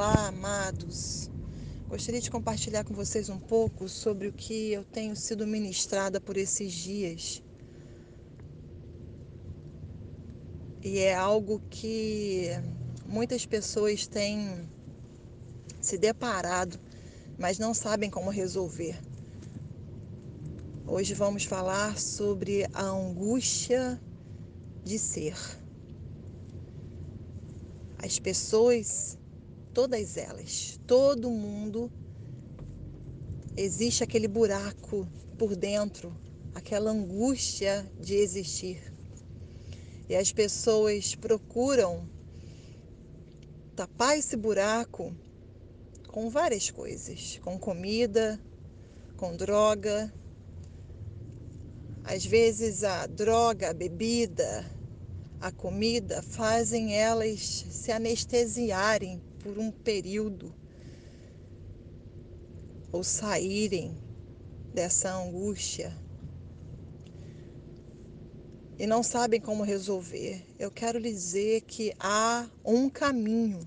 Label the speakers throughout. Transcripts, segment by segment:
Speaker 1: amados. Gostaria de compartilhar com vocês um pouco sobre o que eu tenho sido ministrada por esses dias. E é algo que muitas pessoas têm se deparado, mas não sabem como resolver. Hoje vamos falar sobre a angústia de ser. As pessoas, todas elas, todo mundo, existe aquele buraco por dentro, aquela angústia de existir. E as pessoas procuram tapar esse buraco com várias coisas, com comida, com droga. Às vezes a droga, a bebida, a comida fazem elas se anestesiarem por um período ou saírem dessa angústia e não sabem como resolver. Eu quero lhe dizer que há um caminho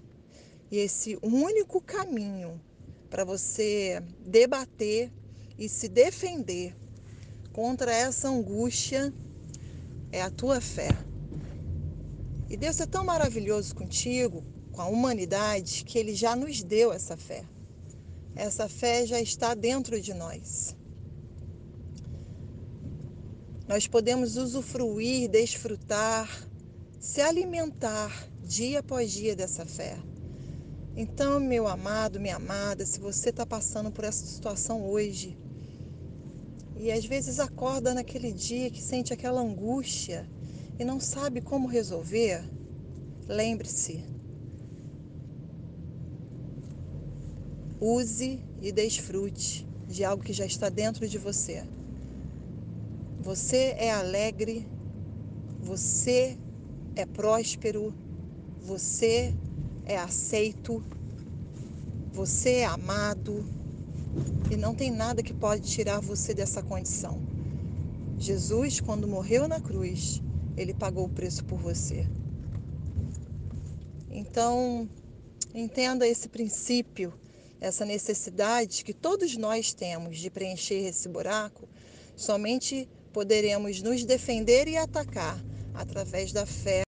Speaker 1: e esse único caminho para você debater e se defender contra essa angústia é a tua fé. E Deus é tão maravilhoso contigo, com a humanidade, que Ele já nos deu essa fé. Essa fé já está dentro de nós. Nós podemos usufruir, desfrutar, se alimentar dia após dia dessa fé. Então, meu amado, minha amada, se você está passando por essa situação hoje e às vezes acorda naquele dia que sente aquela angústia, e não sabe como resolver, lembre-se. Use e desfrute de algo que já está dentro de você. Você é alegre, você é próspero, você é aceito, você é amado e não tem nada que pode tirar você dessa condição. Jesus, quando morreu na cruz, ele pagou o preço por você. Então, entenda esse princípio, essa necessidade que todos nós temos de preencher esse buraco, somente poderemos nos defender e atacar através da fé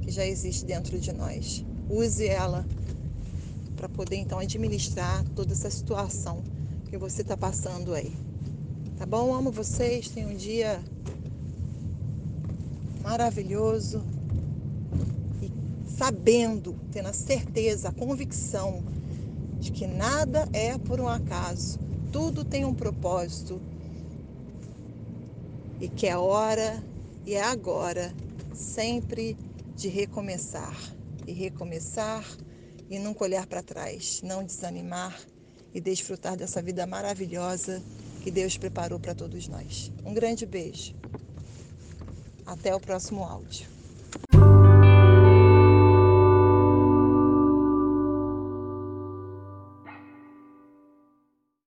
Speaker 1: que já existe dentro de nós. Use ela para poder então administrar toda essa situação que você está passando aí. Tá bom? Amo vocês. Tenham um dia maravilhoso e sabendo, tendo a certeza, a convicção de que nada é por um acaso, tudo tem um propósito e que é hora e é agora sempre de recomeçar e recomeçar e nunca olhar para trás, não desanimar e desfrutar dessa vida maravilhosa que Deus preparou para todos nós. Um grande beijo. Até o próximo áudio.